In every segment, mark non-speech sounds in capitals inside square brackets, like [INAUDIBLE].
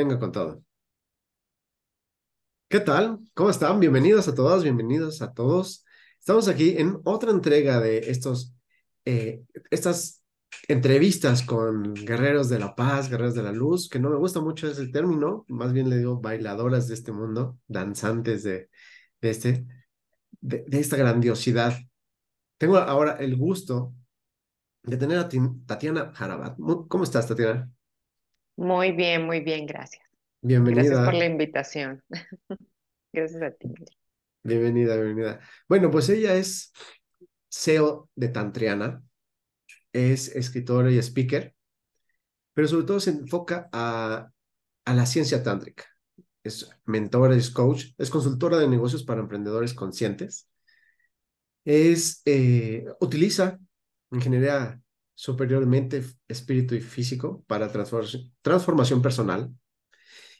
Venga con todo. ¿Qué tal? ¿Cómo están? Bienvenidos a todas, bienvenidos a todos. Estamos aquí en otra entrega de estos, eh, estas entrevistas con guerreros de la paz, guerreros de la luz, que no me gusta mucho ese término, más bien le digo bailadoras de este mundo, danzantes de, de, este, de, esta grandiosidad. Tengo ahora el gusto de tener a Tatiana Jarabat. ¿Cómo estás, Tatiana? Muy bien, muy bien, gracias. Bienvenida. Gracias por la invitación. [LAUGHS] Gracias a ti. Bienvenida, bienvenida. Bueno, pues ella es CEO de Tantriana, es escritora y speaker, pero sobre todo se enfoca a, a la ciencia tántrica. Es mentora, es coach, es consultora de negocios para emprendedores conscientes. Es, eh, utiliza ingeniería superiormente espíritu y físico para transformación personal.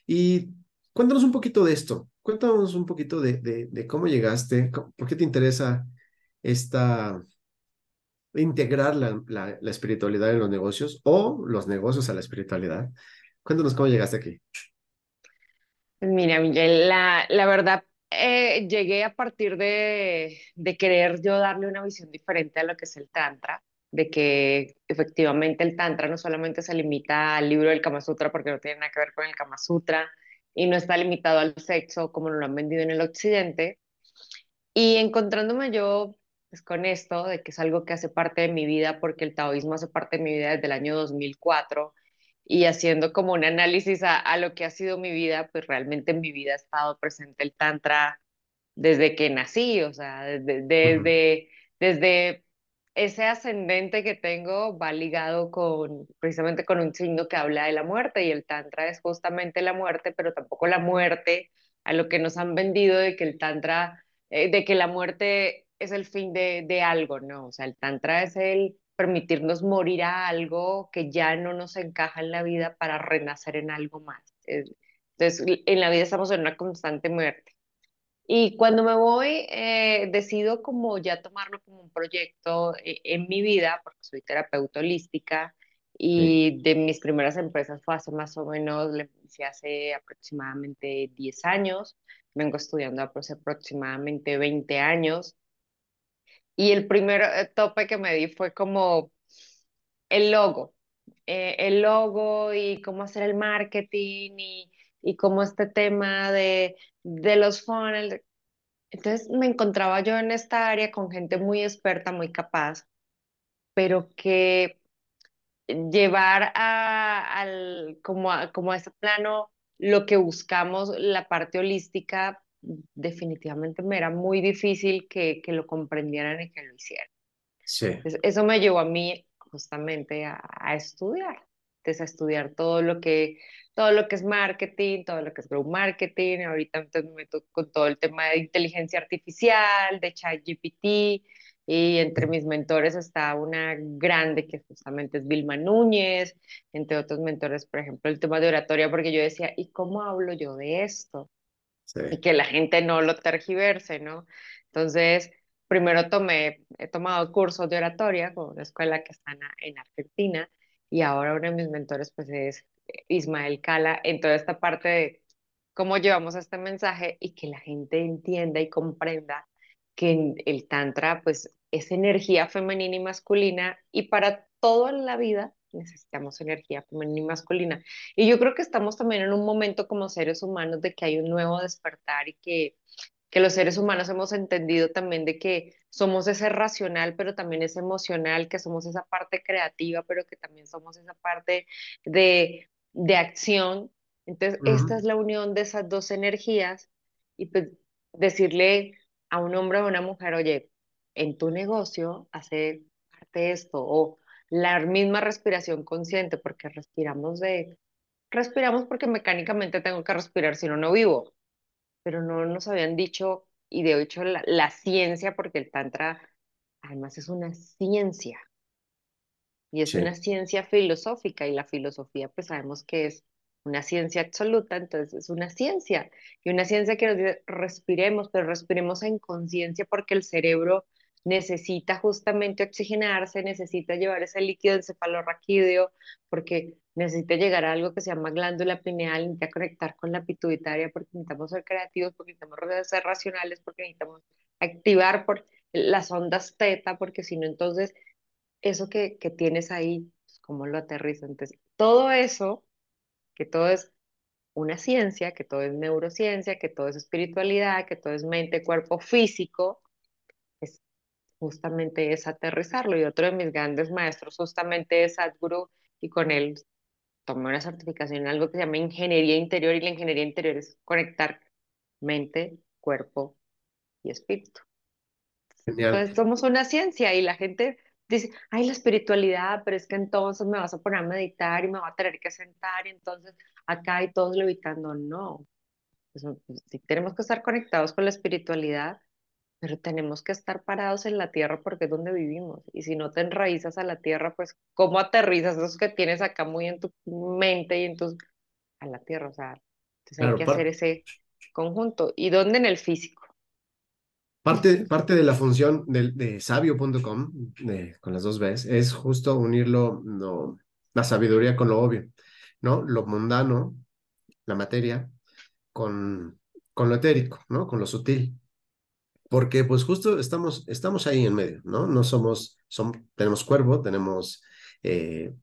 Y cuéntanos un poquito de esto, cuéntanos un poquito de, de, cómo llegaste, por qué te interesa esta, integrar la, la, espiritualidad en los negocios o los negocios a la espiritualidad. Cuéntanos cómo llegaste aquí. Mira, Miguel, la, la verdad, eh, llegué a partir de, de querer yo darle una visión diferente a lo que es el Tantra de que efectivamente el Tantra no solamente se limita al libro del Kama Sutra, porque no tiene nada que ver con el Kama Sutra, y no está limitado al sexo como lo han vendido en el occidente. Y encontrándome yo pues, con esto, de que es algo que hace parte de mi vida, porque el taoísmo hace parte de mi vida desde el año 2004, y haciendo como un análisis a, lo que ha sido mi vida, pues realmente en mi vida ha estado presente el Tantra desde que nací, o sea, desde, desde, desde ese ascendente que tengo va ligado con precisamente con un signo que habla de la muerte y el tantra es justamente la muerte, pero tampoco la muerte a lo que nos han vendido de que el tantra, eh, de que la muerte es el fin de, de algo, ¿no? O sea, el tantra es el permitirnos morir a algo que ya no nos encaja en la vida para renacer en algo más. Entonces, en la vida estamos en una constante muerte. Y cuando me voy, eh, decido como ya tomarlo como un proyecto eh, en mi vida, porque soy terapeuta holística y de mis primeras empresas fue hace más o menos, le inicié hace aproximadamente 10 años, vengo estudiando hace aproximadamente 20 años. Y el primer eh, tope que me di fue como el logo, el logo y cómo hacer el marketing y y como este tema de, de los funnels. Entonces me encontraba yo en esta área con gente muy experta, muy capaz, pero que llevar a, al, como, a, como a ese plano lo que buscamos, la parte holística, definitivamente me era muy difícil que, que lo comprendieran y que lo hicieran. Sí. eso me llevó a mí justamente a, a estudiar, a estudiar todo lo que todo lo que es marketing, todo lo que es grow marketing, ahorita entonces me meto con todo el tema de inteligencia artificial, de ChatGPT, y entre mis mentores está una grande que justamente es Vilma Núñez, entre otros mentores, por ejemplo, el tema de oratoria, porque yo decía, ¿y cómo hablo yo de esto? Y que la gente no lo tergiverse, ¿no? Entonces, primero tomé, he tomado cursos de oratoria con una escuela que está en Argentina, y ahora uno de mis mentores pues es Ismael Cala en toda esta parte de cómo llevamos este mensaje y que la gente entienda y comprenda que el tantra pues es energía femenina y masculina y para toda la vida necesitamos energía femenina y masculina. Y yo creo que estamos también en un momento como seres humanos de que hay un nuevo despertar y que, que los seres humanos hemos entendido también de que somos ese racional, pero también es emocional, que somos esa parte creativa, pero que también somos esa parte de de acción. Entonces, esta es la unión de esas dos energías y pues decirle a un hombre o a una mujer, oye, en tu negocio hace parte esto, o la misma respiración consciente, porque respiramos de, respiramos porque mecánicamente tengo que respirar, si no, no vivo. Pero no nos habían dicho, y de hecho la, la ciencia, porque el tantra además es una ciencia, y es Sí. una ciencia filosófica, y la filosofía pues sabemos que es una ciencia absoluta, entonces es una ciencia, y una ciencia que nos dice respiremos, pero respiremos en conciencia porque el cerebro necesita justamente oxigenarse, necesita llevar ese líquido encefalorraquídeo, porque necesita llegar a algo que se llama glándula pineal, necesita conectar con la pituitaria, porque necesitamos ser creativos, porque necesitamos ser racionales, porque necesitamos activar por las ondas teta, porque si no, entonces eso que, que tienes ahí, pues, ¿cómo lo aterriza? Entonces, todo eso, que todo es una ciencia, que todo es neurociencia, que todo es espiritualidad, que todo es mente, cuerpo, físico, es justamente es aterrizarlo. Y otro de mis grandes maestros justamente es Sadhguru, y con él tomé una certificación en algo que se llama ingeniería interior, y la ingeniería interior es conectar mente, cuerpo y espíritu. Genial. Entonces somos una ciencia y la gente dice, ay, la espiritualidad, pero es que entonces me vas a poner a meditar y me va a tener que sentar y entonces acá hay todos levitando. No, Pues, sí tenemos que estar conectados con la espiritualidad, pero tenemos que estar parados en la tierra porque es donde vivimos. Y si no te enraizas a la tierra, pues ¿cómo aterrizas esos que tienes acá muy en tu mente y en tus... a la tierra? O sea, entonces hay que hacer ese conjunto. ¿Y dónde en el físico? Parte, parte de la función de, de sabio.com, con las dos Bs, es justo unirlo, no, la sabiduría con lo obvio, ¿no? Lo mundano, la materia, con, con lo etérico, ¿no? Con lo sutil. Porque pues justo estamos, estamos ahí en medio, ¿no? No somos, som- tenemos cuerpo, tenemos, eh,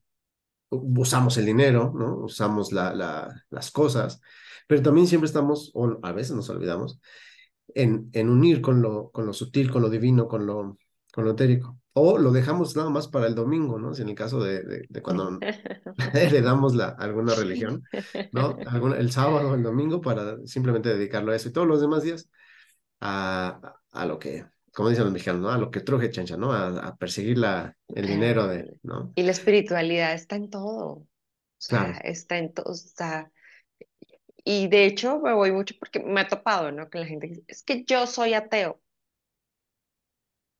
usamos el dinero, ¿no? Usamos la, la, las cosas, pero también siempre estamos, o a veces nos olvidamos, en, en unir con lo, con lo sutil, con lo divino, con lo, con lo etérico. O lo dejamos nada más para el domingo, ¿no? Si en el caso de, de, de cuando [LAUGHS] [LAUGHS] heredamos la, alguna religión, ¿no? [LAUGHS] Alguna, el sábado, el domingo, para simplemente dedicarlo a eso y todos los demás días a, a lo que, como dicen los mexicanos, ¿no? A lo que truje chancha, ¿no? A, a perseguir la, el dinero de, ¿no? Y la espiritualidad está en todo. O sea, Claro. está en todo. O sea, y de hecho me voy mucho porque me ha topado, ¿no? Que la gente dice, es que yo soy ateo.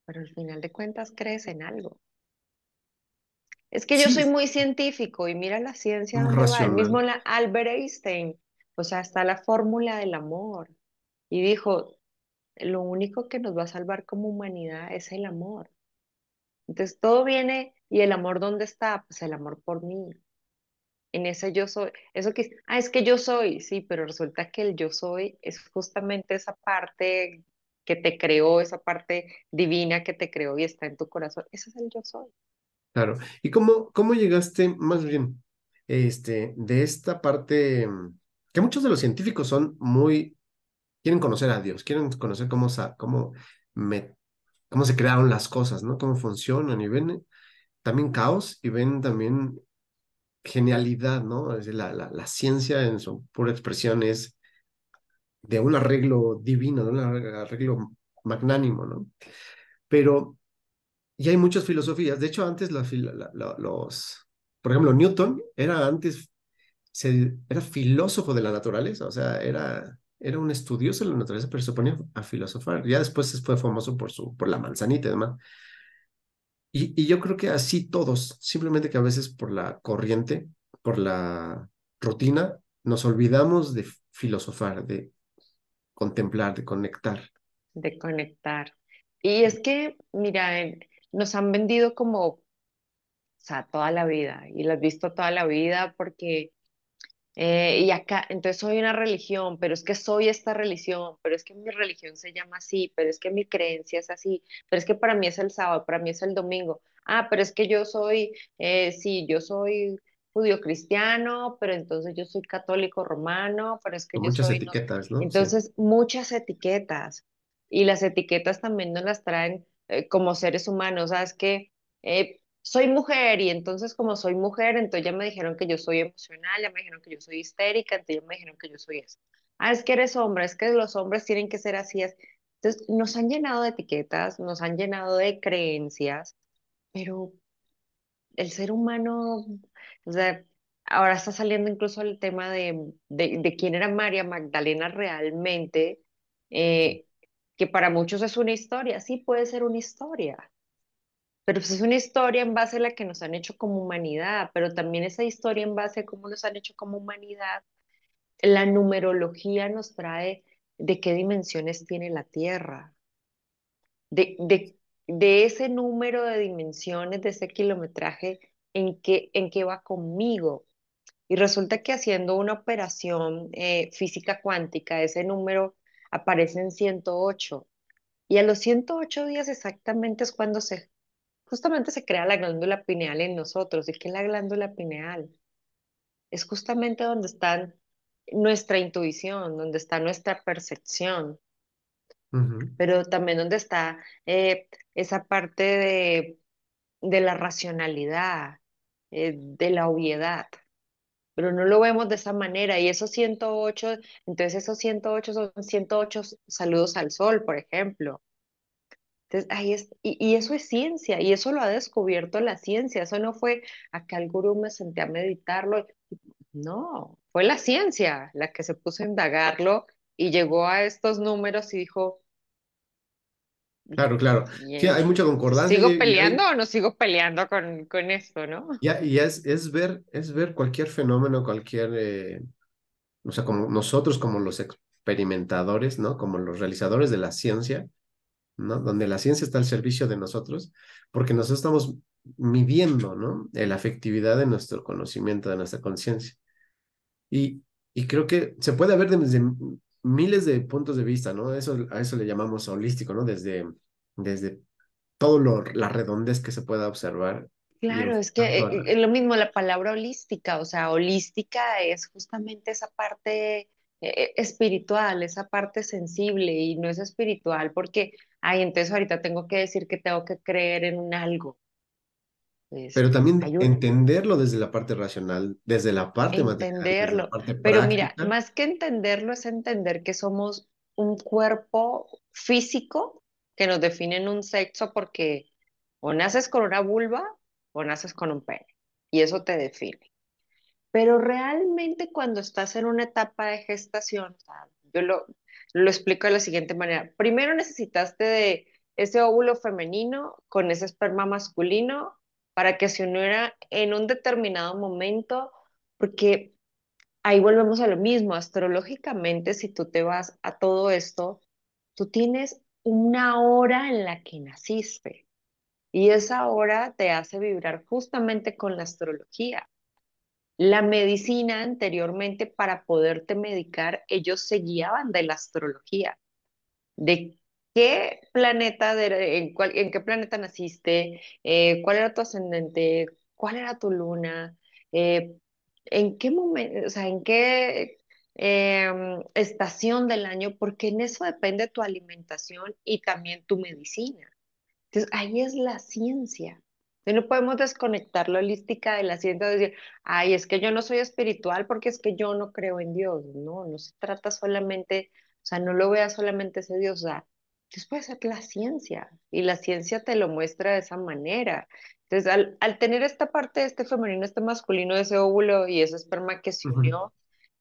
Pero al final de cuentas crees en algo. Es que yo Sí, soy muy científico y mira la ciencia dónde va. El mismo la, Albert Einstein, o sea, está la fórmula del amor. Y dijo, lo único que nos va a salvar como humanidad es el amor. Entonces todo viene, ¿y el amor dónde está? Pues el amor por mí. En ese yo soy, eso que, ah, es que yo soy, sí, pero resulta que el yo soy es justamente esa parte que te creó, esa parte divina que te creó y está en tu corazón. Ese es el yo soy. Claro. ¿Y cómo, cómo llegaste más bien este, de esta parte que muchos de los científicos son muy, quieren conocer a Dios, quieren conocer cómo, cómo, me, cómo se crearon las cosas, ¿no? Cómo funcionan y ven también caos y ven también genialidad, ¿no? Es decir, la, la, ciencia en su pura expresión es de un arreglo divino, de un arreglo magnánimo, ¿no? Pero y hay muchas filosofías. De hecho, antes los, por ejemplo, Newton era antes, se, era filósofo de la naturaleza, o sea, era, era un estudioso de la naturaleza, pero se ponía a filosofar. Ya después fue famoso por, su, por la manzanita y demás. Y, y yo creo que así todos, simplemente que a veces por la corriente, por la rutina, nos olvidamos de filosofar, de contemplar, de conectar. de conectar. Y es que, mira, nos han vendido como, o sea, toda la vida, y lo has visto toda la vida porque, eh, y acá, entonces soy una religión, pero es que soy esta religión, pero es que mi religión se llama así, pero es que mi creencia es así, pero es que para mí es el sábado, para mí es el domingo. Ah, pero es que yo soy, eh, sí, yo soy judío cristiano, pero entonces yo soy católico romano, pero es que yo soy etiquetas, ¿no? Entonces, muchas etiquetas. Y las etiquetas también nos las traen eh, como seres humanos. ¿Sabes que soy mujer y entonces como soy mujer, entonces ya me dijeron que yo soy emocional, ya me dijeron que yo soy histérica, entonces ya me dijeron que yo soy eso. Ah, es que eres hombre, es que los hombres tienen que ser así. es- Entonces, nos han llenado de etiquetas, nos han llenado de creencias, pero el ser humano, o sea, ahora está saliendo incluso el tema de, de, quién era María Magdalena realmente, eh, que para muchos es una historia, sí puede ser una historia, pero pues es una historia en base a la que nos han hecho como humanidad, pero también esa historia en base a cómo nos han hecho como humanidad, la numerología nos trae de qué dimensiones tiene la Tierra, de, de, de ese número de dimensiones, de ese kilometraje, en qué, en qué va conmigo. Y resulta que haciendo una operación eh, física cuántica, ese número aparece en 108. Y a los 108 días exactamente es cuando se, justamente se crea la glándula pineal en nosotros. ¿Y qué es la glándula pineal? Es justamente donde está nuestra intuición, donde está nuestra percepción, pero también donde está eh, esa parte de, de la racionalidad, eh, de la obviedad. Pero no lo vemos de esa manera. Y esos 108, entonces esos 108 son 108 saludos al sol, por ejemplo. Entonces, ahí es, y, eso es ciencia, y eso lo ha descubierto la ciencia. Eso no fue acá el gurú me senté a meditarlo. No, fue la ciencia la que se puso a indagarlo y llegó a estos números y dijo, Claro, claro. hay mucha concordancia. ¿Sigo peleando o no sigo peleando con, con esto, no? Ya, y es, es, ver, es ver cualquier fenómeno, cualquier, eh, o sea, como nosotros como los experimentadores, ¿no? Como los realizadores de la ciencia, ¿no? Donde la ciencia está al servicio de nosotros, porque nosotros estamos midiendo, ¿no? La afectividad de nuestro conocimiento, de nuestra conciencia. Y, y creo que se puede ver desde miles de puntos de vista, ¿no? Eso, a eso le llamamos holístico, ¿no? Desde, desde todo lo, la redondez que se pueda observar. Claro, es que es eh, lo mismo la palabra holística, o sea, holística es justamente esa parte eh, espiritual, esa parte sensible y no es espiritual porque, ay, entonces ahorita tengo que decir que tengo que creer en un algo. Pues, pero también entenderlo desde la parte racional, desde la parte entenderlo. pero mira, más que entenderlo es entender que somos un cuerpo físico que nos define en un sexo porque o naces con una vulva o naces con un pene y eso te define. Pero realmente cuando estás en una etapa de gestación, yo lo, lo explico de la siguiente manera. Primero necesitaste de ese óvulo femenino con ese esperma masculino para que se uniera en un determinado momento, porque ahí volvemos a lo mismo, astrológicamente, si tú te vas a todo esto, tú tienes una hora en la que naciste y esa hora te hace vibrar justamente con la astrología. La medicina anteriormente para poderte medicar, ellos se guiaban de la astrología, de ¿Qué planeta, en, qué planeta naciste? Eh, ¿Cuál era tu ascendente? ¿Cuál era tu luna? Eh, ¿En qué momento, o sea, en qué em, estación del año? Porque en eso depende tu alimentación y también tu medicina. Entonces, ahí es la ciencia. No podemos desconectar la holística de la ciencia de decir, ay, es que yo no soy espiritual porque es que yo no creo en Dios. No, no se trata solamente, o sea, no lo vea solamente ese Dios, o sea, Dios puede ser la ciencia y la ciencia te lo muestra de esa manera. Entonces, al, al tener esta parte este femenino, este masculino, ese óvulo y ese esperma que se unió,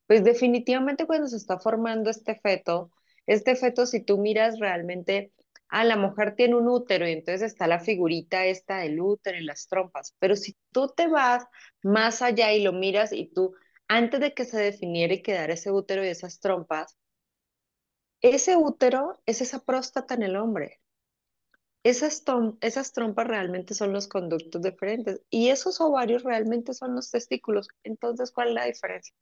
pues definitivamente cuando se está formando este feto, este feto, si tú miras realmente, ah, la mujer tiene un útero y entonces está la figurita esta del útero y las trompas, pero si tú te vas más allá y lo miras y tú, antes de que se definiera y quedara ese útero y esas trompas, ese útero es esa próstata en el hombre. Esas, esas trompas realmente son los conductos diferentes y esos ovarios realmente son los testículos. Entonces, ¿cuál es la diferencia?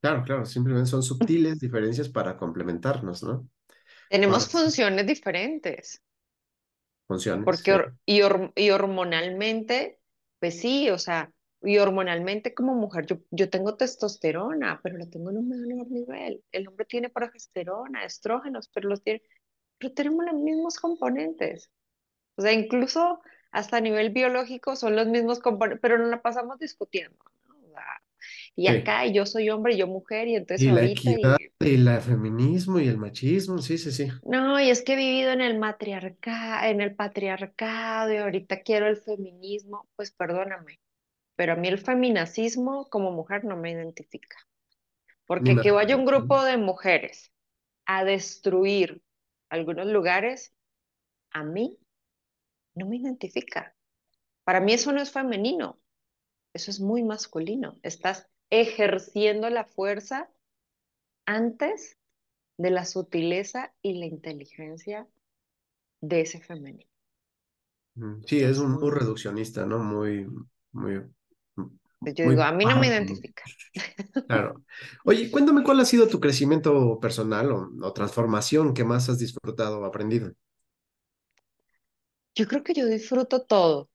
Claro, claro, simplemente son [LAUGHS] sutiles diferencias para complementarnos, ¿no? Tenemos funciones diferentes. Funciones. Porque y, y hormonalmente, pues sí, o sea, y hormonalmente como mujer, yo, yo tengo testosterona, pero la tengo en un menor nivel. El hombre tiene progesterona, estrógenos, pero los tiene, pero tenemos los mismos componentes. O sea, incluso hasta a nivel biológico son los mismos componentes, pero no la pasamos discutiendo. Y acá yo soy hombre y yo mujer, y entonces y la ahorita... equidad, y... el feminismo y el machismo, sí, sí, sí. No, y es que he vivido en el matriarcado, en el patriarcado, y ahorita quiero el feminismo, pues perdóname, pero a mí el feminacismo como mujer no me identifica. Porque que vaya un grupo de mujeres a destruir algunos lugares, a mí no me identifica. Para mí eso no es femenino, eso es muy masculino. Estás ejerciendo la fuerza antes de la sutileza y la inteligencia de ese femenino. Sí, es un muy reduccionista, ¿no? Muy, muy. Pues yo digo, a mí no me identifica. [LAUGHS] Claro. Oye, cuéntame cuál ha sido tu crecimiento personal o, o transformación que más has disfrutado o aprendido. Yo creo que yo disfruto todo.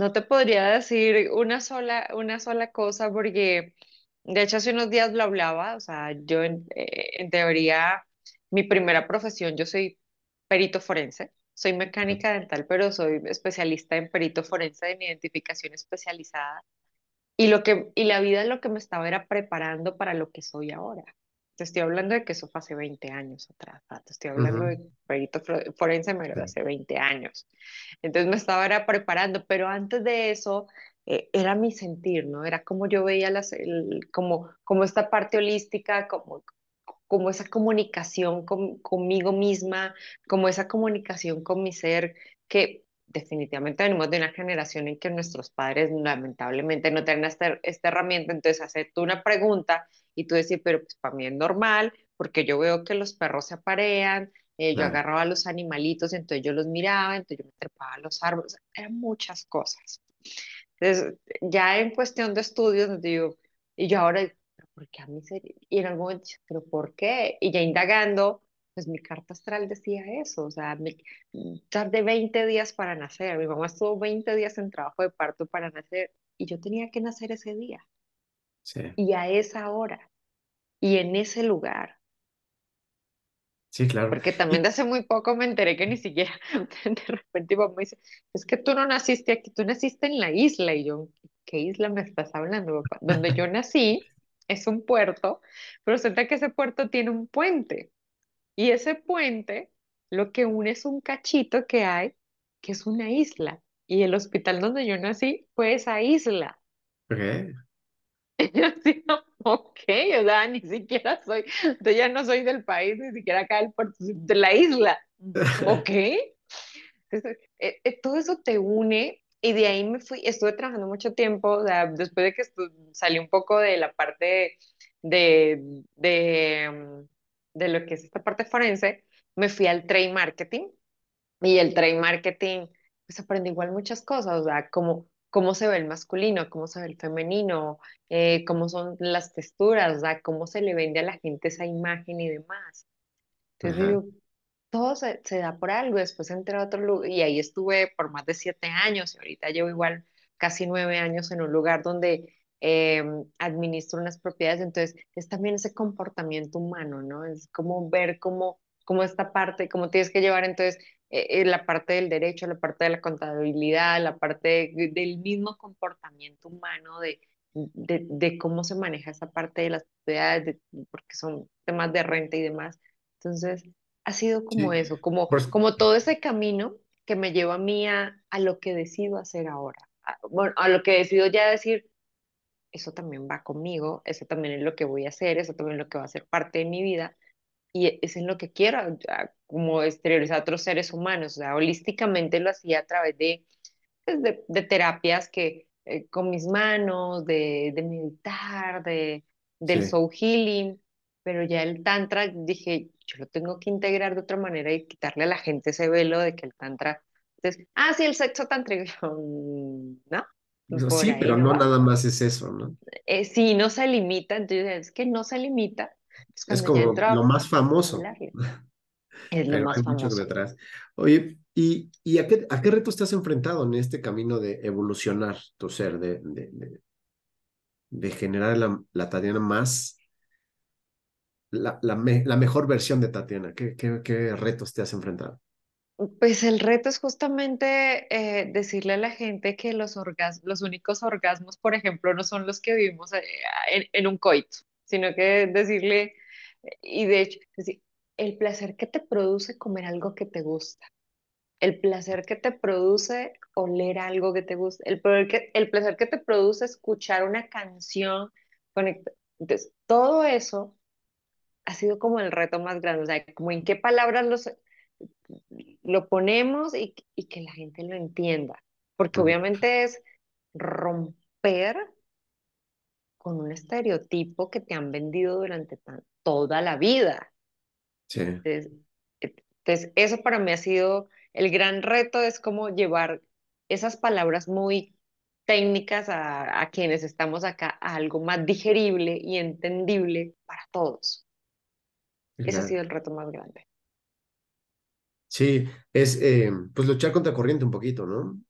No te podría decir una sola, una sola cosa porque, de hecho, hace unos días lo hablaba, o sea, yo en, eh, en teoría, mi primera profesión, yo soy perito forense, soy mecánica dental, pero soy especialista en perito forense en identificación especializada. Y, lo que, y la vida lo que me estaba era preparando para lo que soy ahora. Te estoy hablando de que eso fue hace 20 años atrás. Te estoy hablando de perito forense, pero hace 20 años. Entonces me estaba era preparando, pero antes de eso eh, era mi sentir, ¿no? Era como yo veía las, el, como, como esta parte holística, como, como esa comunicación con, conmigo misma, como esa comunicación con mi ser, que definitivamente venimos de una generación en que nuestros padres lamentablemente no tienen esta, esta herramienta, entonces hacer tú una pregunta y tú decís, pero pues para mí es normal, porque yo veo que los perros se aparean, eh, yo agarraba a los animalitos, entonces yo los miraba, entonces yo me trepaba a los árboles, eran muchas cosas. Entonces, ya en cuestión de estudios, digo, y yo ahora, ¿por qué a mí sería? Y en algún momento, ¿pero por qué? Y ya indagando, pues mi carta astral decía eso, o sea, me, tardé 20 días para nacer, mi mamá estuvo 20 días en trabajo de parto para nacer, y yo tenía que nacer ese día. Sí. Y a esa hora, y en ese lugar. Sí, claro. Porque también de hace muy poco me enteré que ni siquiera, [LAUGHS] de repente mi mamá dice, es que tú no naciste aquí, tú naciste en la isla. Y yo, ¿qué isla me estás hablando, papá? Donde yo nací es un puerto, pero resulta que ese puerto tiene un puente. Y ese puente lo que une es un cachito que hay, que es una isla. Y el hospital donde yo nací fue esa isla. Okay. Y [LAUGHS] yo así, ok, o sea, ni siquiera soy, yo ya no soy del país, ni siquiera acá del puerto, de la isla. [LAUGHS] Ok. Entonces, eh, eh, todo eso te une y de ahí me fui, estuve trabajando mucho tiempo, o sea, después de que salí un poco de la parte de, de, de lo que es esta parte forense, me fui al trade marketing y el trade marketing, pues aprendí igual muchas cosas, o sea, como cómo se ve el masculino, cómo se ve el femenino, eh, cómo son las texturas, sea, cómo se le vende a la gente esa imagen y demás. Entonces digo, todo se, se, da por algo, después entré a otro lugar y ahí estuve por más de siete años y ahorita llevo igual casi nueve años en un lugar donde eh, administro unas propiedades, entonces es también ese comportamiento humano, ¿no? Es como ver cómo, cómo esta parte, cómo tienes que llevar entonces eh, la parte del derecho, la parte de la contabilidad, la parte de, del mismo comportamiento humano, de, de, de, cómo se maneja esa parte de las propiedades, porque son temas de renta y demás. Entonces, ha sido como sí. eso, como, pues, como todo ese camino que me lleva a mí a, a lo que decido hacer ahora. A, bueno, a lo que decido ya decir, eso también va conmigo, eso también es lo que voy a hacer, eso también es lo que va a ser parte de mi vida y es en lo que quiero, como exteriorizar a otros seres humanos. O sea, holísticamente lo hacía a través de, pues, de, de, terapias que eh, con mis manos, de, de meditar, de, del sí. soul healing, pero ya el tantra dije, yo lo tengo que integrar de otra manera y quitarle a la gente ese velo de que el tantra, entonces, ah, sí, el sexo tántrico, [LAUGHS] ¿no? Por sí, pero no, no nada más es eso, ¿no? Eh, sí, no se limita, entonces es que no se limita, es como lo más famoso. [LAUGHS] Es lo Pero más hay famoso. mucho detrás. Oye, ¿y, y a, qué, a qué retos te has enfrentado en este camino de evolucionar tu ser, de, de, de, de generar la, la, Tatiana más, la, la, me, la, mejor versión de Tatiana? ¿Qué, qué, ¿Qué retos te has enfrentado? Pues el reto es justamente eh, decirle a la gente que los orgas- los únicos orgasmos, por ejemplo, no son los que vivimos eh, en, en un coito, sino que decirle, y de hecho, decir, el placer que te produce comer algo que te gusta, el placer que te produce oler algo que te gusta, el, que, el placer que te produce escuchar una canción, conecta- Entonces, todo eso ha sido como el reto más grande, o sea, como en qué palabras los lo ponemos y, y que la gente lo entienda, porque obviamente es romper con un estereotipo que te han vendido durante tan- toda la vida. Sí, Entonces, eso para mí ha sido el gran reto, es como llevar esas palabras muy técnicas a, a quienes estamos acá a algo más digerible y entendible para todos. Ese ha sido el reto más grande. Sí, es eh, pues luchar contra corriente un poquito, ¿no?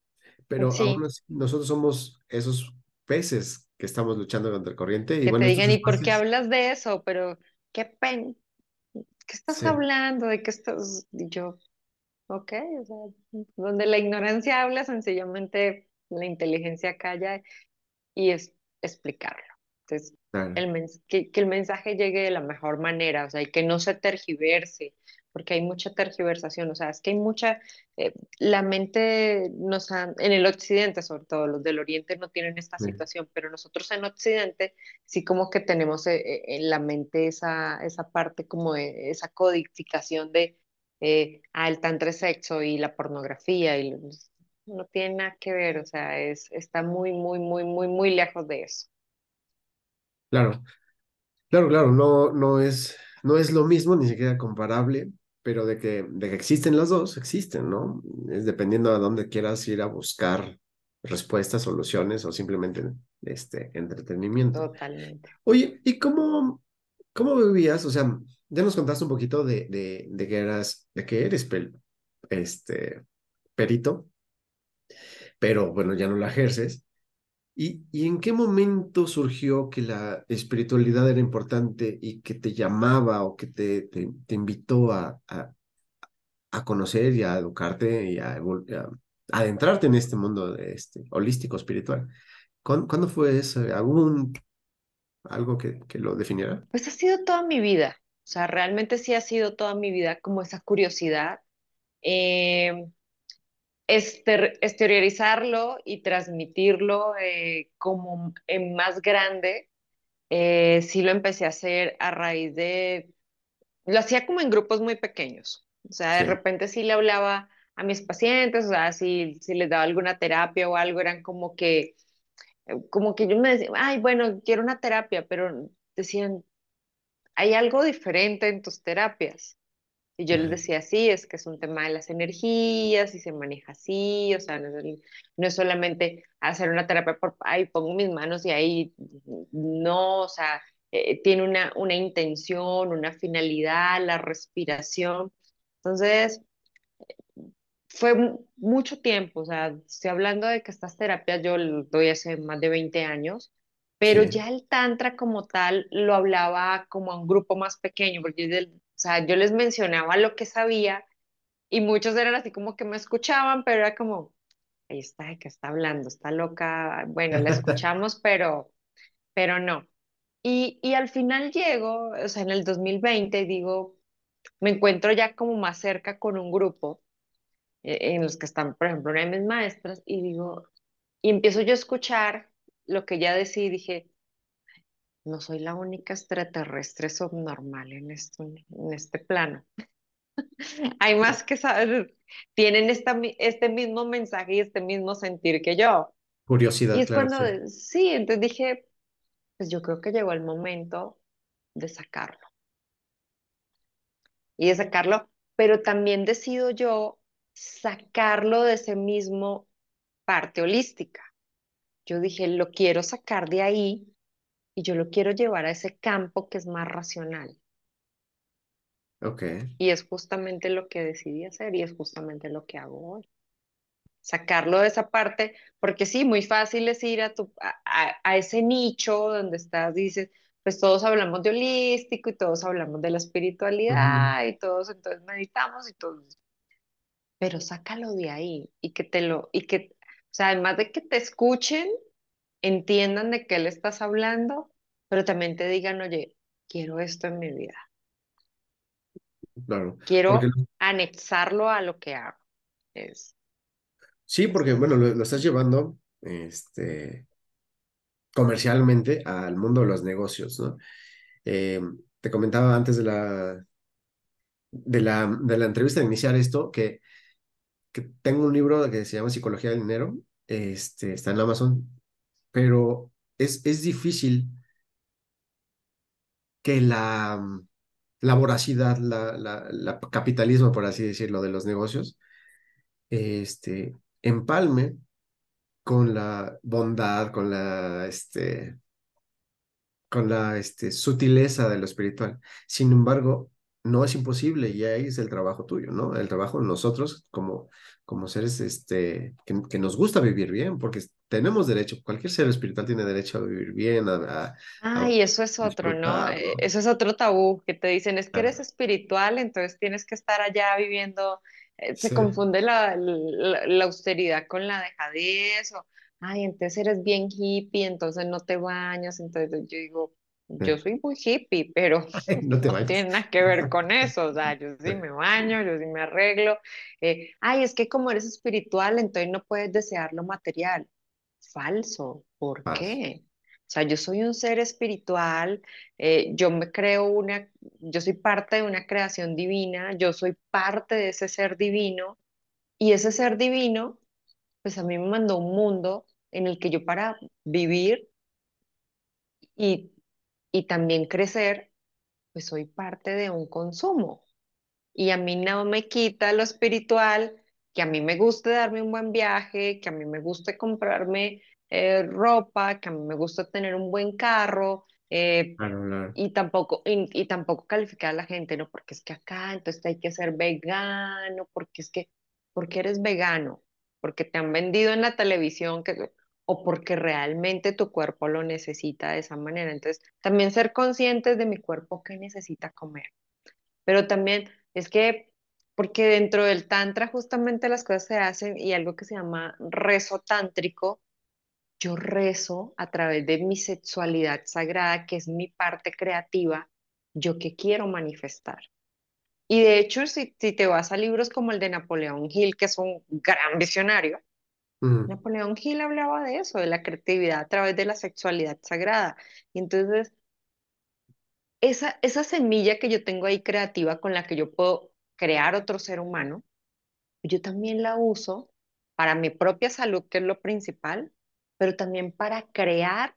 Pero aún Sí, así, nosotros somos esos peces que estamos luchando contra el corriente y que te bueno, estos digan, ¿y por qué hablas de eso? Pero qué pena. ¿qué estás sí, hablando? ¿De qué estás? Y yo, ok, o sea, donde la ignorancia habla, sencillamente la inteligencia calla y es explicarlo. Entonces, claro, el que, que el mensaje llegue de la mejor manera, o sea, y que no se tergiverse, porque hay mucha tergiversación, o sea, es que hay mucha, eh, la mente nos ha- en el occidente, sobre todo los del oriente no tienen esta sí, situación, pero nosotros en occidente sí como que tenemos eh, en la mente esa, esa parte como de, esa codificación de, eh, ah, el tantra es sexo y la pornografía y no tiene nada que ver, o sea, es, está muy, muy, muy, muy, muy lejos de eso. claro, claro, claro, no, no es, no es lo mismo, ni siquiera comparable, pero de que, de que existen las dos, existen, ¿no? Es dependiendo a dónde quieras ir a buscar respuestas, soluciones o simplemente este entretenimiento. Totalmente. Oye, ¿y cómo, cómo vivías? O sea, ya nos contaste un poquito de, de, de que eras, de que eres pel- este, perito, pero bueno, ya no la ejerces. ¿Y, y en qué momento surgió que la espiritualidad era importante y que te llamaba o que te, te, invitó a, conocer y a educarte y a, adentrarte en este mundo este, holístico espiritual? ¿Cuándo, fue eso? ¿Algún, algo que, lo definiera? Pues ha sido toda mi vida, o sea, realmente sí ha sido toda mi vida como esa curiosidad, eh, ester- exteriorizarlo y transmitirlo eh, como en más grande. eh, sí lo empecé a hacer a raíz de, lo hacía como en grupos muy pequeños, o sea, de repente sí le hablaba a mis pacientes, o sea, si, si les daba alguna terapia o algo, eran como que, como que yo me decía, ay, bueno, quiero una terapia, pero decían, hay algo diferente en tus terapias. Y yo les decía, sí, es que es un tema de las energías y se maneja así, o sea, no es, no es solamente hacer una terapia por, ay, pongo mis manos y ahí, no, o sea, eh, tiene una, una intención, una finalidad, la respiración. Entonces, fue mu- mucho tiempo, o sea, estoy hablando de que estas terapias yo lo doy hace más de 20 años, pero Sí. ya el tantra como tal lo hablaba como a un grupo más pequeño, porque yo, sea, yo les mencionaba lo que sabía y muchos eran así como que me escuchaban, pero era como, ahí está, ¿de qué está hablando? Está loca, bueno, la [LAUGHS] escuchamos, pero, pero no. Y, y al final llego, o sea, en el 2020, digo, me encuentro ya como más cerca con un grupo eh, en los que están, por ejemplo, una de mis maestras, y digo, y empiezo yo a escuchar lo que ella decía y dije, no soy la única extraterrestre subnormal en esto, en este plano. [LAUGHS] Hay más que saber, tienen esta, este mismo mensaje y este mismo sentir que yo. Y Curiosidad, es claro, cuando, sí, entonces dije, pues yo creo que llegó el momento de sacarlo y de sacarlo, pero también decido yo sacarlo de ese mismo parte holística. Yo dije, lo quiero sacar de ahí y yo lo quiero llevar a ese campo que es más racional. Ok. Y es justamente lo que decidí hacer y es justamente lo que hago hoy. Sacarlo de esa parte, porque sí, muy fácil es ir a, tu, a, a- a ese nicho donde estás, dices, pues todos hablamos de holístico y todos hablamos de la espiritualidad y todos entonces meditamos y todos. pero sácalo de ahí y que te lo, y que, o sea, además de que te escuchen, entiendan de qué le estás hablando, pero también te digan, oye, quiero esto en mi vida. Claro. Quiero Porque, anexarlo a lo que hago. Es, sí, porque, bueno, lo, lo estás llevando, este, comercialmente al mundo de los negocios, ¿no? Eh, te comentaba antes de la, de la, de la entrevista de iniciar esto que, que tengo un libro que se llama Psicología del Dinero, este, está en Amazon, pero es, es difícil que la, la voracidad, la, la, capitalismo, por así decirlo, de los negocios, este, empalme con la bondad, con la, este, con la este, sutileza de lo espiritual. Sin embargo, no es imposible y ahí es el trabajo tuyo, ¿no? El trabajo nosotros como, como seres este, que, que nos gusta vivir bien, porque tenemos derecho, cualquier ser espiritual tiene derecho a vivir bien, a, a, a Ay, eso es otro, Eh, ¿no? Eso es otro tabú que te dicen, es que eres Ah, espiritual, entonces tienes que estar allá viviendo. eh, Se sí, confunde la, la, la austeridad con la dejadez, o, ay, entonces eres bien hippie, entonces no te bañas. Entonces yo digo, yo soy muy hippie, pero [LAUGHS] No te [LAUGHS] no vayas. tiene nada que ver con [LAUGHS] eso. O sea, yo sí me baño, yo sí me arreglo. eh, ay, es que como eres espiritual, entonces no puedes desear lo material. Falso. ¿Por qué? O sea, yo soy un ser espiritual, eh, yo me creo una, yo soy parte de una creación divina, yo soy parte de ese ser divino y ese ser divino, pues a mí me mandó un mundo en el que yo para vivir y, y también crecer, pues soy parte de un consumo. Y a mí no me quita lo espiritual, que a mí me guste darme un buen viaje, que a mí me guste comprarme eh, ropa, que a mí me gusta tener un buen carro, eh, Claro, claro. y tampoco, y, y tampoco calificar a la gente, ¿no? Porque es que acá, entonces hay que ser vegano, porque es que, porque eres vegano, porque te han vendido en la televisión que, o porque realmente tu cuerpo lo necesita de esa manera. Entonces, también ser conscientes de mi cuerpo que necesita comer. Pero también es que, porque dentro del tantra justamente las cosas se hacen y algo que se llama rezo tántrico, yo rezo a través de mi sexualidad sagrada, que es mi parte creativa, yo que quiero manifestar. Y de hecho, si, si te vas a libros como el de Napoleón Hill, que es un gran visionario, Mm, Napoleón Hill hablaba de eso, de la creatividad a través de la sexualidad sagrada. Y entonces, esa, esa semilla que yo tengo ahí creativa con la que yo puedo crear otro ser humano, yo también la uso para mi propia salud, que es lo principal, pero también para crear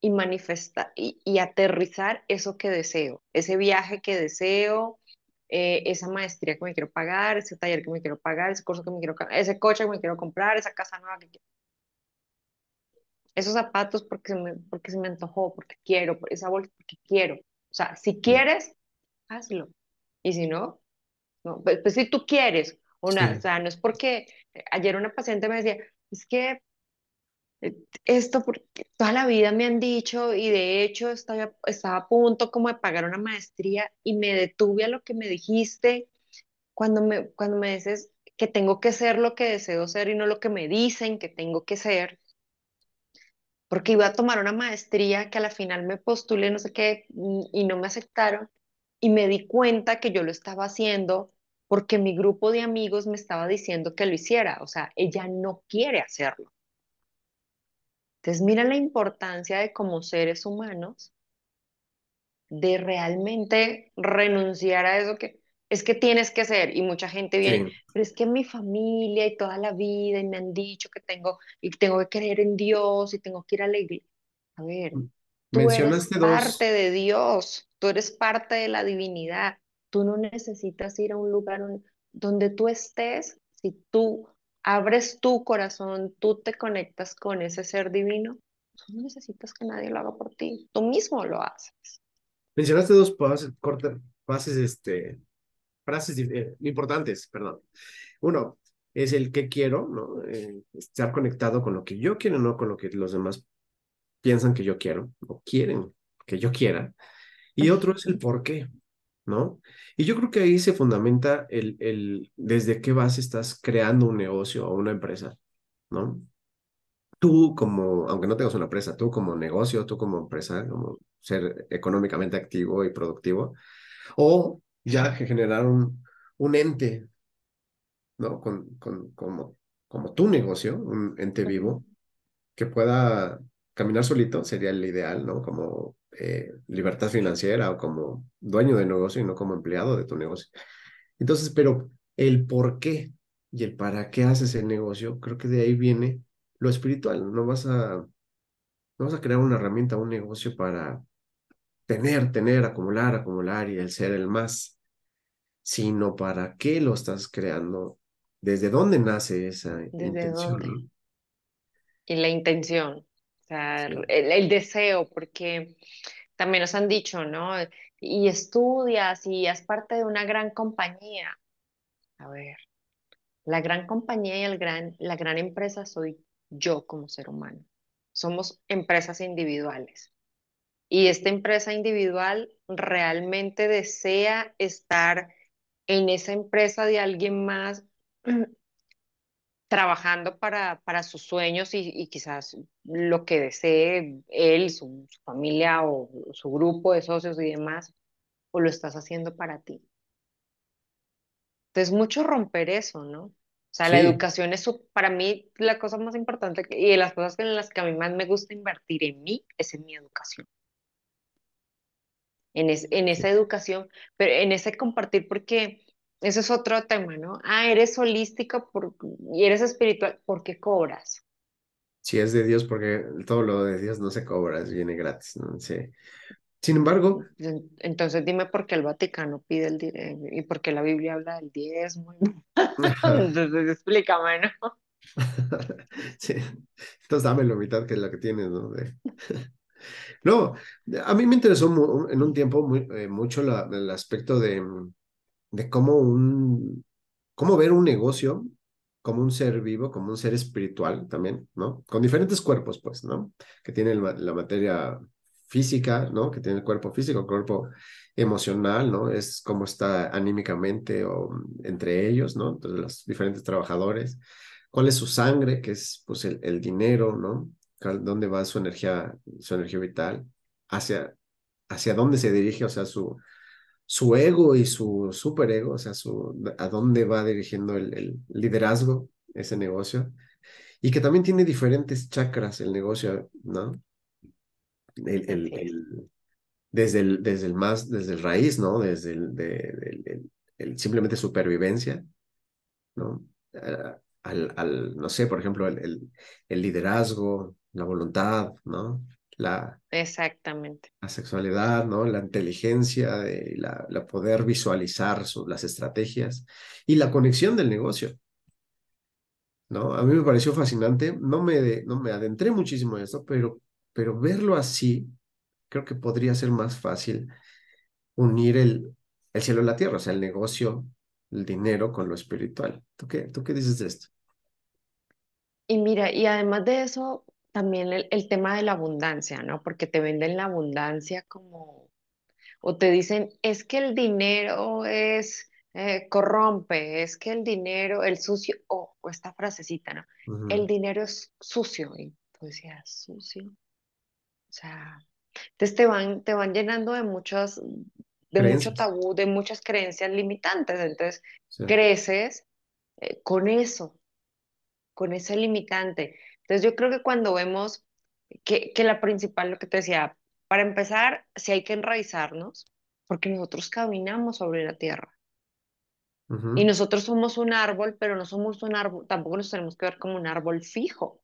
y manifestar y, y aterrizar eso que deseo, ese viaje que deseo, eh, esa maestría que me quiero pagar, ese taller que me quiero pagar, ese curso que me quiero, ese coche que me quiero comprar, esa casa nueva que quiero, esos zapatos porque se me, porque se me antojó, porque quiero, por esa bolsa porque quiero. O sea, si quieres, hazlo. Y si no, no. Pues, pues si tú quieres, una, o Sí, sea, no es porque eh, ayer una paciente me decía, es que esto porque toda la vida me han dicho y de hecho estoy a- estaba a punto como de pagar una maestría y me detuve a lo que me dijiste cuando me, cuando me dices que tengo que ser lo que deseo ser y no lo que me dicen que tengo que ser, porque iba a tomar una maestría que a la final me postulé no sé qué y no me aceptaron y me di cuenta que yo lo estaba haciendo porque mi grupo de amigos me estaba diciendo que lo hiciera, o sea, ella no quiere hacerlo. Entonces, mira la importancia de como seres humanos de realmente renunciar a eso que es que tienes que hacer. Y mucha gente viene, sí. pero es que mi familia y toda la vida y me han dicho que tengo y tengo que creer en Dios y tengo que ir a la iglesia. A ver, tú eres parte dos, de Dios, tú eres parte de la divinidad. Tú no necesitas ir a un lugar donde tú estés, si tú abres tu corazón, tú te conectas con ese ser divino, tú no necesitas que nadie lo haga por ti, tú mismo lo haces. mencionaste dos pases, corta, pases, este, frases eh, importantes, perdón. Uno es el que quiero, ¿no? Eh, estar conectado con lo que yo quiero, no con lo que los demás piensan que yo quiero o quieren que yo quiera. Y otro es el por qué. ¿No? Y yo creo que ahí se fundamenta el, el desde qué base estás creando un negocio o una empresa, ¿no? Tú como, aunque no tengas una empresa, tú como negocio, tú como empresa, como ser económicamente activo y productivo, o ya generar un, un ente, ¿no? Con, con, como, como tu negocio, un ente vivo, que pueda caminar solito, sería el ideal, ¿no? Como eh, libertad financiera o como dueño de negocio y no como empleado de tu negocio. Entonces, pero el por qué y el para qué haces el negocio, creo que de ahí viene lo espiritual. No vas a, no vas a crear una herramienta, un negocio para tener, tener, acumular, acumular y el ser el más, sino para qué lo estás creando, desde dónde nace esa intención. Y la intención, o sea, el, deseo, porque también nos han dicho, ¿no? Y estudias y es parte de una gran compañía. A ver, la gran compañía y el gran, la gran empresa soy yo como ser humano. Somos empresas individuales. Y esta empresa individual realmente desea estar en esa empresa de alguien más [CLEARS THROAT] trabajando para, para sus sueños y, quizás lo que desee él, su, familia o su grupo de socios y demás, o lo estás haciendo para ti. Entonces, mucho romper eso, ¿no? O sea, la educación es para mí la cosa más importante y de las cosas en las que a mí más me gusta invertir en mí es en mi educación. En, en esa educación, pero en ese compartir, porque eso es otro tema, ¿no? Ah, eres holístico por, y eres espiritual, ¿por qué cobras? Si es de Dios, porque todo lo de Dios no se cobra, viene gratis, ¿no? Sí. Sin embargo. Entonces dime por qué el Vaticano pide el dinero y por qué la Biblia habla del diezmo. [LAUGHS] Entonces explícame, ¿no? [LAUGHS] sí. Entonces dame la mitad que es la que tienes, ¿no? [LAUGHS] no, a mí me interesó en un tiempo muy, eh, mucho el aspecto de de cómo un, cómo ver un negocio como un ser vivo, como un ser espiritual también, ¿no? Con diferentes cuerpos, pues, ¿no? Que tiene la materia física, ¿no? Que tiene el cuerpo físico, el cuerpo emocional, ¿no? Es cómo está anímicamente o entre ellos, ¿no? Entonces, los diferentes trabajadores. ¿Cuál es su sangre? Que es, pues, el, el dinero, ¿no? ¿Dónde va su energía, su energía vital? Hacia, hacia dónde se dirige, o sea, su, su ego y su superego, o sea, su, a dónde va dirigiendo el, liderazgo, ese negocio, y que también tiene diferentes chakras el negocio, ¿no? El, el, desde, el, desde el más, desde el raíz, ¿no? Desde el, el simplemente supervivencia, ¿no? Al, al, no sé, por ejemplo, el, el liderazgo, la voluntad, ¿no? La, Exactamente. la sexualidad, ¿no? la inteligencia, de, la, la, poder visualizar las estrategias y la conexión del negocio. ¿no? A mí me pareció fascinante, no me, no me adentré muchísimo en esto, pero, pero verlo así, creo que podría ser más fácil unir el, el cielo y la tierra, o sea, el negocio, el dinero con lo espiritual. ¿Tú qué, ¿Tú qué dices de esto? Y mira, y además de eso, también el, tema de la abundancia, ¿no? Porque te venden la abundancia como, o te dicen, es que el dinero es, eh, corrompe, es que el dinero, el sucio, o esta frasecita, ¿no? El dinero es sucio, y tú decías, sucio. O sea, entonces te van, te van llenando de muchos, de mucho tabú, de muchas creencias limitantes, entonces creces eh, con eso, con ese limitante. Entonces yo creo que cuando vemos que, que la principal, lo que te decía, para empezar, si hay que enraizarnos, porque nosotros caminamos sobre la tierra. Y nosotros somos un árbol, pero no somos un árbol, tampoco nos tenemos que ver como un árbol fijo,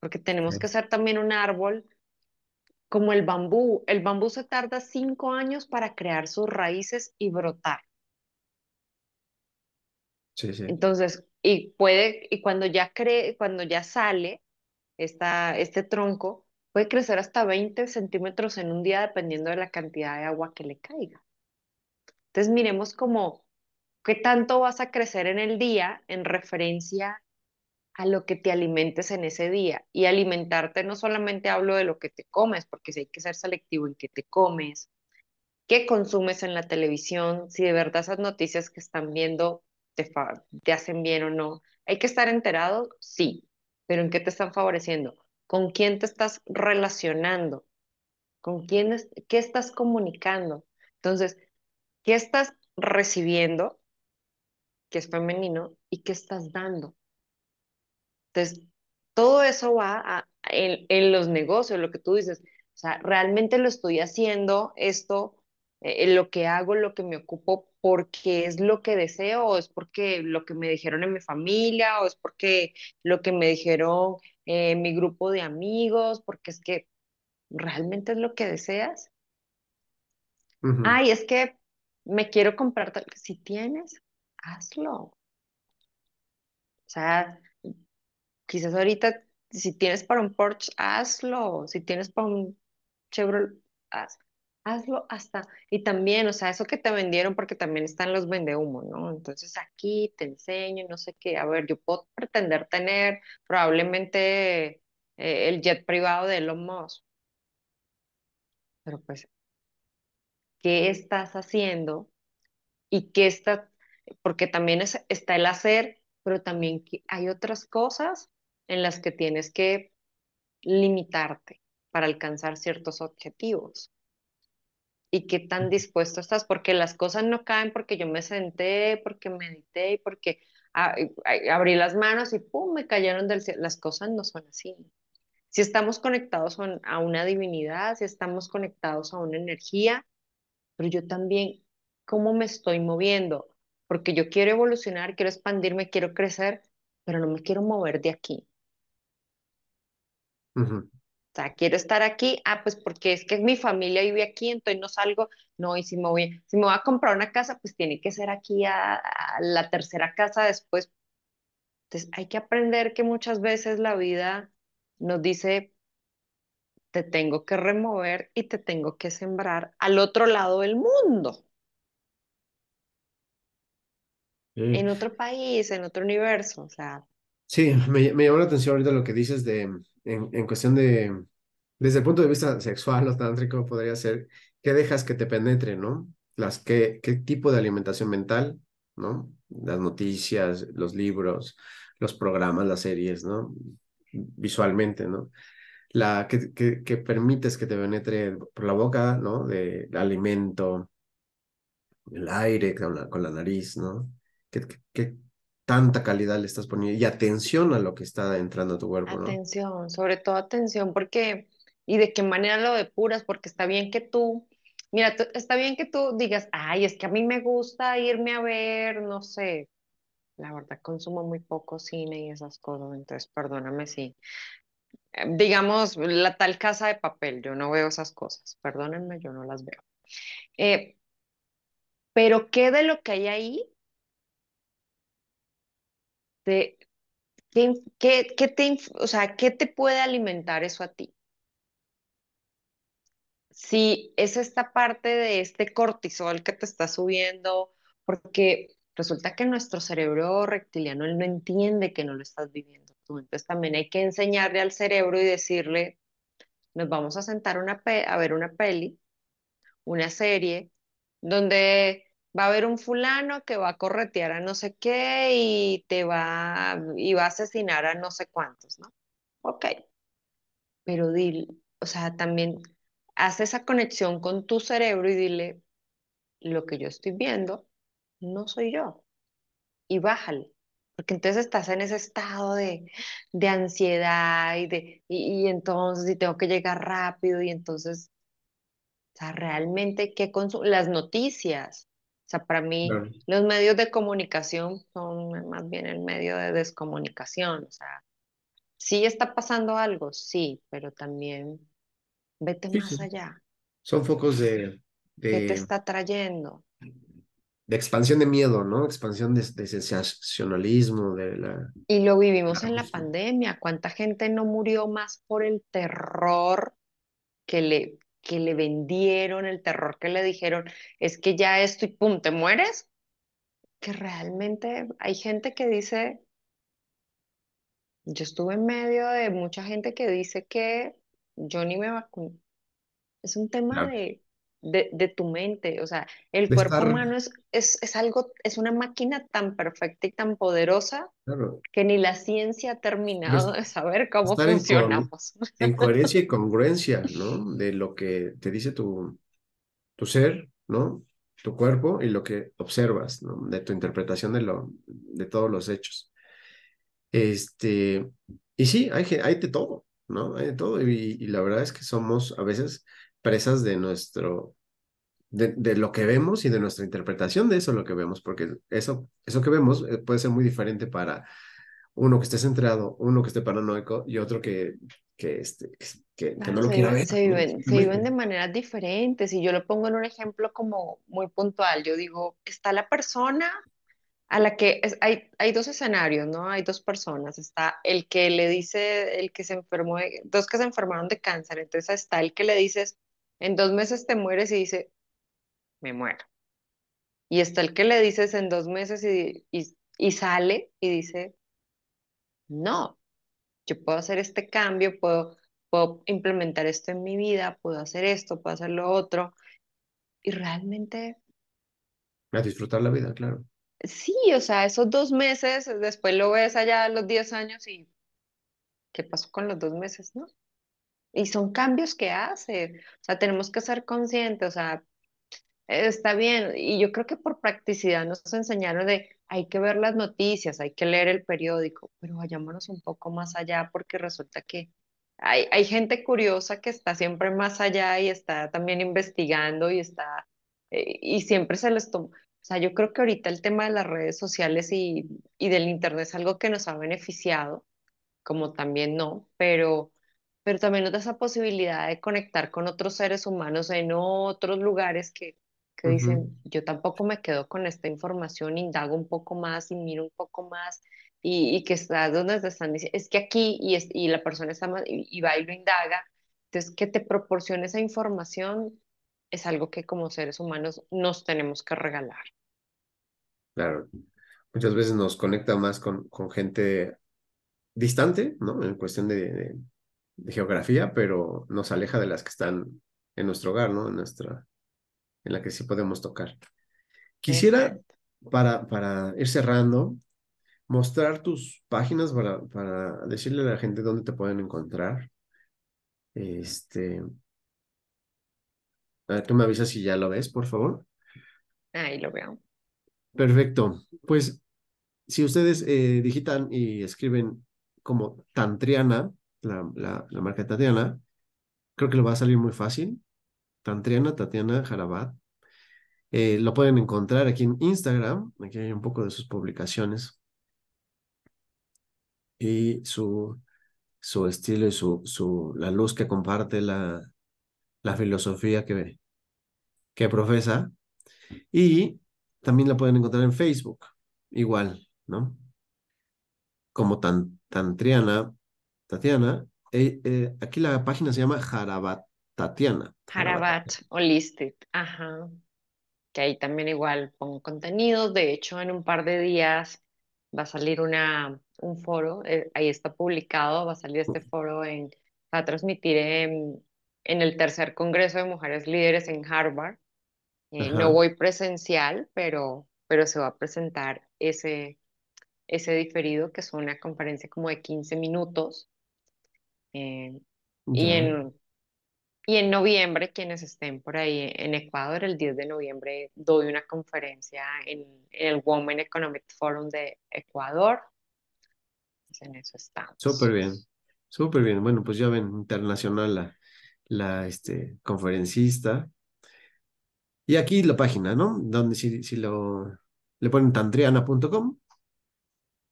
porque tenemos que ser también un árbol como el bambú. El bambú se tarda cinco años para crear sus raíces y brotar. Entonces, y puede, y cuando ya cree, cuando ya sale esta, este tronco, puede crecer hasta 20 centímetros en un día dependiendo de la cantidad de agua que le caiga. Entonces miremos como qué tanto vas a crecer en el día en referencia a lo que te alimentes en ese día. Y alimentarte no solamente hablo de lo que te comes, porque si hay que ser selectivo en qué te comes, qué consumes en la televisión, si de verdad esas noticias que están viendo te, te hacen bien o no. Hay que estar enterado, sí, pero ¿en qué te están favoreciendo? ¿Con quién te estás relacionando? ¿Con quién qué estás comunicando? Entonces, ¿qué estás recibiendo, que es femenino, y qué estás dando? Entonces, todo eso va en, en, los negocios, lo que tú dices. O sea, realmente lo estoy haciendo esto, eh, lo que hago, lo que me ocupo, porque es lo que deseo, o es porque lo que me dijeron en mi familia, o es porque lo que me dijeron en mi grupo de amigos, porque es que realmente es lo que deseas. Ay, es que me quiero comprar tal. Si tienes, hazlo. O sea, quizás ahorita, si tienes para un Porsche, hazlo. Si tienes para un Chevrolet, hazlo hasta. Y también, o sea, eso que te vendieron, porque también están los humo, ¿no? Entonces aquí te enseño, no sé qué. A ver, yo puedo pretender tener probablemente eh, el jet privado de Elon Musk. Pero pues, ¿qué estás haciendo? Y qué está, porque también está el hacer, pero también hay otras cosas en las que tienes que limitarte para alcanzar ciertos objetivos. Y qué tan dispuesto estás, porque las cosas no caen porque yo me senté, porque medité y porque abrí las manos y pum, me cayeron del cielo. Las cosas no son así. Si estamos conectados a una divinidad, si estamos conectados a una energía, pero yo también, ¿cómo me estoy moviendo? Porque yo quiero evolucionar, quiero expandirme, quiero crecer, pero no me quiero mover de aquí. O sea, quiero estar aquí, ah, pues porque es que mi familia vive aquí, entonces no salgo, no, y si me voy, si me voy a comprar una casa, pues tiene que ser aquí a, la tercera casa después. Entonces hay que aprender que muchas veces la vida nos dice, te tengo que remover y te tengo que sembrar al otro lado del mundo. En otro país, en otro universo, o sea. Sí, me, me llamó la atención ahorita lo que dices de, en, en cuestión de, desde el punto de vista sexual o tántrico podría ser, ¿qué dejas que te penetre, no? Las, qué, qué tipo de alimentación mental, ¿no? Las noticias, los libros, los programas, las series, ¿no? Visualmente, ¿no? La, que, que, que permites que te penetre por la boca, ¿no? De alimento, el aire con la, con la nariz, ¿no? ¿Qué, qué, tanta calidad le estás poniendo y atención a lo que está entrando a tu cuerpo, ¿no? Atención, sobre todo atención, porque, y de qué manera lo depuras, porque está bien que tú, mira, está bien que tú digas, ay, es que a mí me gusta irme a ver, no sé, la verdad consumo muy poco cine y esas cosas, entonces perdóname si, eh, digamos, la tal casa de papel, yo no veo esas cosas, perdónenme, yo no las veo. Eh, pero ¿qué de lo que hay ahí ¿qué, qué, te, o sea, ¿qué te puede alimentar eso a ti? Si es esta parte de este cortisol que te está subiendo, porque resulta que nuestro cerebro reptiliano él no entiende que no lo estás viviendo tú. Entonces también hay que enseñarle al cerebro y decirle, nos vamos a sentar una a ver una peli, una serie, donde va a haber un fulano que va a corretear a no sé qué y te va, y va a asesinar a no sé cuántos, ¿no? Ok. Pero dile, o sea, también haz esa conexión con tu cerebro y dile, lo que yo estoy viendo no soy yo. Y bájale. Porque entonces estás en ese estado de, de ansiedad y, de, y, y entonces y tengo que llegar rápido y entonces, o sea, realmente, ¿qué Las noticias, o sea, para mí los medios de comunicación son más bien el medio de descomunicación. O sea, sí está pasando algo, sí, pero también vete más allá. Son focos de, ¿Qué te está trayendo? De expansión de miedo, ¿no? Expansión de, sensacionalismo, de la... Y lo vivimos en la pandemia. ¿Cuánta gente no murió más por el terror que le que le vendieron, el terror que le dijeron, es que ya esto y pum, te mueres, que realmente hay gente que dice, yo estuve en medio de mucha gente que dice que yo ni me vacuno. Es un tema de, de, de tu mente. O sea, el De cuerpo estar, humano es, es, es algo, es una máquina tan perfecta y tan poderosa claro, que ni la ciencia ha terminado es- de saber cómo estar en, funcionamos. [LAUGHS] en coherencia y congruencia, ¿no? De lo que te dice tu, tu ser, ¿no? Tu cuerpo y lo que observas, ¿no? De tu interpretación de, lo, de todos los hechos. Este, y sí, hay, hay de todo, ¿no? Hay de todo. Y, y la verdad es que somos a veces presas de nuestro, de, de lo que vemos y de nuestra interpretación de eso lo que vemos, porque eso, eso que vemos eh, puede ser muy diferente para uno que esté centrado, uno que esté paranoico y otro que, que, este, que, que no Claro, lo se quiera viven, ver, se viven, se viven de maneras diferentes y yo lo pongo en un ejemplo como muy puntual. Yo digo, está la persona a la que es- hay, hay dos escenarios, ¿no? Hay dos personas. Está el que le dice, el que se enfermó, de- dos que se enfermaron de cáncer. Entonces está el que le dices, en dos meses te mueres y dice, me muero. Y está el que le dices en dos meses y, y, y sale y dice, no, yo puedo hacer este cambio, puedo, puedo implementar esto en mi vida, puedo hacer esto, puedo hacer lo otro. Y realmente, A disfrutar la vida, claro. sí, o sea, esos dos meses, después lo ves allá a los 10 años y ¿qué pasó con los dos meses, no? Y son cambios que hace, o sea, tenemos que ser conscientes, o sea, Está bien, y yo creo que por practicidad nos enseñaron de hay que ver las noticias, hay que leer el periódico, pero vayámonos un poco más allá porque resulta que hay, hay gente curiosa que está siempre más allá y está también investigando y está, eh, y siempre se les toma. O sea, yo creo que ahorita el tema de las redes sociales y, y del internet es algo que nos ha beneficiado como también no, pero, pero también nos da esa posibilidad de conectar con otros seres humanos en otros lugares que, que dicen, yo tampoco me quedo con esta información, indago un poco más y miro un poco más y, y que está donde te están diciendo, es que aquí y, es, y la persona está más, y, y va y lo indaga, entonces que te proporcione esa información es algo que como seres humanos nos tenemos que regalar. claro. Muchas veces nos conecta más con, con gente distante, ¿no? En cuestión de, de, de geografía, pero nos aleja de las que están en nuestro hogar, ¿no? En nuestra, en la que sí podemos tocar. Quisiera, para, para ir cerrando, mostrar tus páginas para, para decirle a la gente dónde te pueden encontrar. Este, a ver, tú me avisas si ya lo ves, por favor. Ahí lo veo. Perfecto. Pues si ustedes eh, digitan y escriben como Tantriana, la, la, marca Tatiana, creo que lo va a salir muy fácil. Tantriana, Tatiana Jarabat. Eh, lo pueden encontrar aquí en Instagram. Aquí hay un poco de sus publicaciones y su, su estilo y su, su, la luz que comparte, la, la filosofía que, que profesa. Y también la pueden encontrar en Facebook, igual, ¿no? Como tan, Tantriana, Tatiana. Eh, eh, aquí la página se llama Jarabat Tatiana. Jarabat Harabat o Listed, ajá. que ahí también igual pongo contenido. De hecho, en un par de días va a salir una, un foro, eh, ahí está publicado, va a salir este foro en, va a transmitir en, en el tercer Congreso de Mujeres Líderes en Harvard. No voy presencial, pero, pero se va a presentar ese, ese diferido, que es una conferencia como de 15 minutos. Eh, y en y en noviembre, quienes estén por ahí en Ecuador, el 10 de noviembre doy una conferencia en, en el Women Economic Forum de Ecuador. Pues en eso Súper estamos. bien, súper bien. Bueno, pues ya ven, internacional la, la este, conferencista. Y aquí la página, ¿no? Donde si, si lo le ponen tantriana.com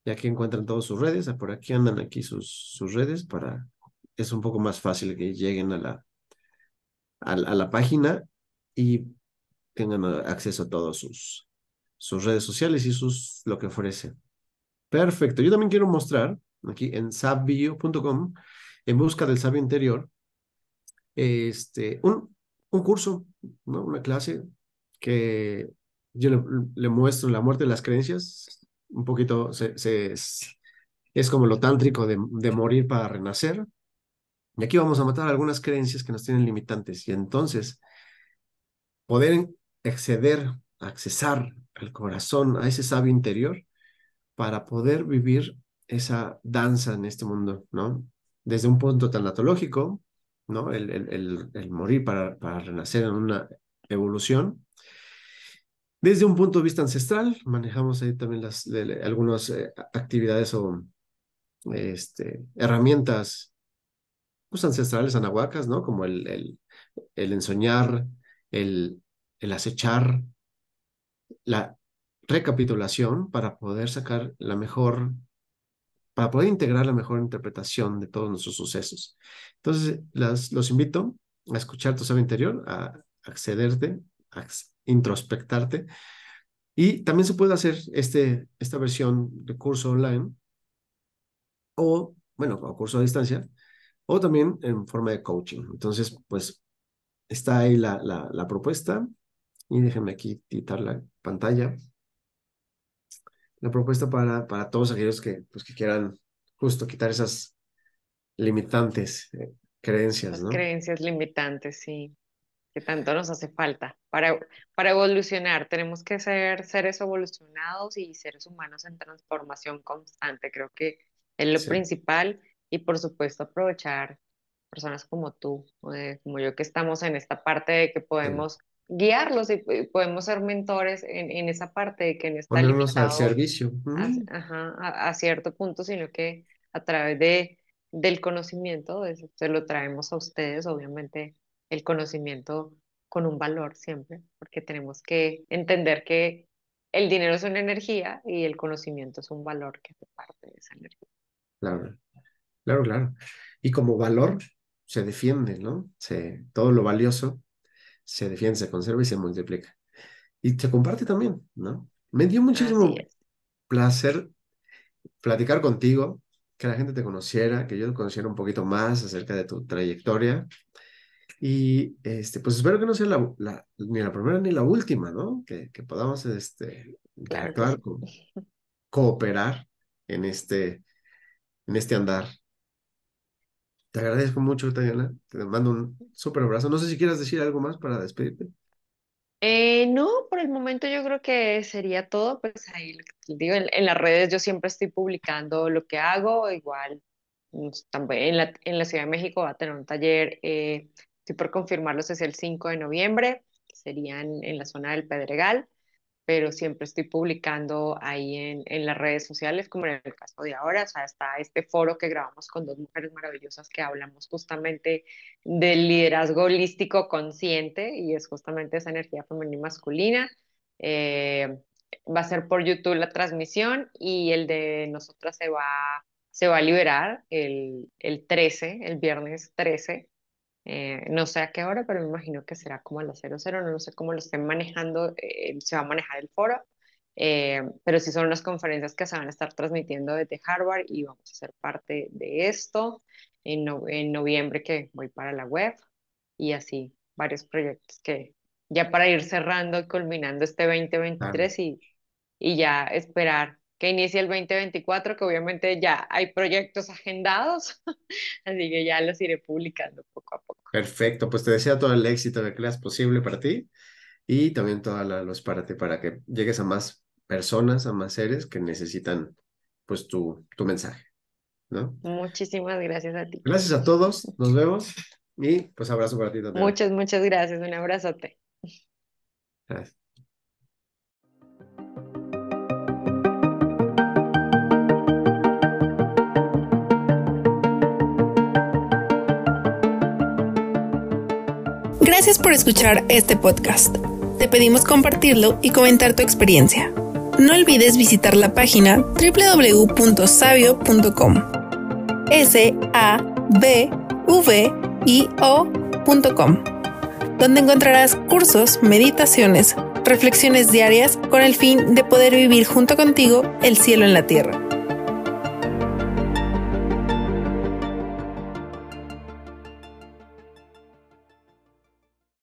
y aquí encuentran todas sus redes. Por aquí andan aquí sus, sus redes para... Es un poco más fácil que lleguen a la, a, la- página y tengan acceso a todas sus, sus redes sociales y sus lo que ofrece. Perfecto. Yo también quiero mostrar aquí en sabio.com, en busca del sabio interior, este, un, un curso, ¿no? Una clase que yo le, muestro la muerte de las creencias, un poquito se- es, es como lo tántrico de, de morir para renacer. Y aquí vamos a matar algunas creencias que nos tienen limitantes. Y entonces poder acceder, accesar al corazón, a ese sabio interior, para poder vivir esa danza en este mundo, ¿no? Desde un punto tanatológico, ¿no? El, morir para, renacer en una evolución. Desde un punto de vista ancestral, manejamos ahí también algunas eh, actividades o este, herramientas pues, ancestrales anahuacas, ¿no? Como el, el, el ensoñar, el, el acechar, la recapitulación para poder sacar la mejor, para poder integrar la mejor interpretación de todos nuestros sucesos. Entonces, las, los invito a escuchar tu saber interior, a accederte, a introspectarte. Y también se puede hacer este, esta versión de curso online o, bueno, o curso a distancia, o también en forma de coaching. Entonces, pues está ahí la, la, la propuesta. Y déjenme aquí quitar la pantalla. La propuesta para, para todos aquellos que, pues, que quieran justo quitar esas limitantes eh, creencias, ¿no? Creencias limitantes, sí, que tanto nos hace falta. Para, para evolucionar, tenemos que ser seres evolucionados y seres humanos en transformación constante. Creo que es lo principal y por supuesto aprovechar personas como tú, eh, como yo que estamos en esta parte de que podemos guiarlos y, podemos ser mentores en, en, esa parte de que en esta Ponernos al servicio. A, a, cierto punto, sino que a través de, del conocimiento se lo traemos a ustedes, obviamente el conocimiento con un valor siempre, porque tenemos que entender que el dinero es una energía y el conocimiento es un valor que hace parte de esa energía. Claro, claro, claro. Y como valor se defiende, ¿no? Se, todo lo valioso se defiende, se conserva y se multiplica. Y se comparte también, ¿no? Me dio muchísimo placer platicar contigo, que la gente te conociera, que yo te conociera un poquito más acerca de tu trayectoria. Y este, pues espero que no sea la, la, ni la primera ni la última, ¿no? Que, que podamos este, interactuar, cooperar en este, en este andar. Te agradezco mucho, Tayana. Te mando un súper abrazo. No sé si quieras decir algo más para despedirte. Eh, no, por el momento yo creo que sería todo. Pues ahí digo, en, las redes yo siempre estoy publicando lo que hago. Igual pues, también en la, en la Ciudad de México va a tener un taller, eh, estoy por confirmarlo, es el 5 de noviembre, que sería en la zona del Pedregal pero siempre estoy publicando ahí en, en, las redes sociales, como en el caso de ahora, o sea, está este foro que grabamos con dos mujeres maravillosas que hablamos justamente del liderazgo holístico consciente y es justamente esa energía femenina y masculina. Eh, va a ser por YouTube la transmisión y el de nosotras se va, se va a liberar el, el 13, el viernes 13 eh, no sé a qué hora, pero me imagino que será como a las 00, no sé cómo lo estén manejando, eh, se va a manejar el foro, eh, pero sí son unas conferencias que se van a estar transmitiendo desde Harvard y vamos a ser parte de esto en, en noviembre que voy para la web y así varios proyectos que ya para ir cerrando y culminando este 2023 y, y ya esperar que inicie el 2024, que obviamente ya hay proyectos agendados, [LAUGHS] así que ya los iré publicando poco a poco. Perfecto, pues te deseo todo el éxito que creas posible para ti y también toda la luz para ti, para que llegues a más personas, a más seres que necesitan pues tu, tu mensaje, ¿no? Muchísimas gracias a ti. Gracias a todos, nos vemos y pues abrazo para ti también. Muchas, muchas gracias, un abrazote. Gracias. Gracias por escuchar este podcast. Te pedimos compartirlo y comentar tu experiencia. No olvides visitar la página www.sabio.com. S A B V I donde encontrarás cursos, meditaciones, reflexiones diarias con el fin de poder vivir junto contigo el cielo en la tierra.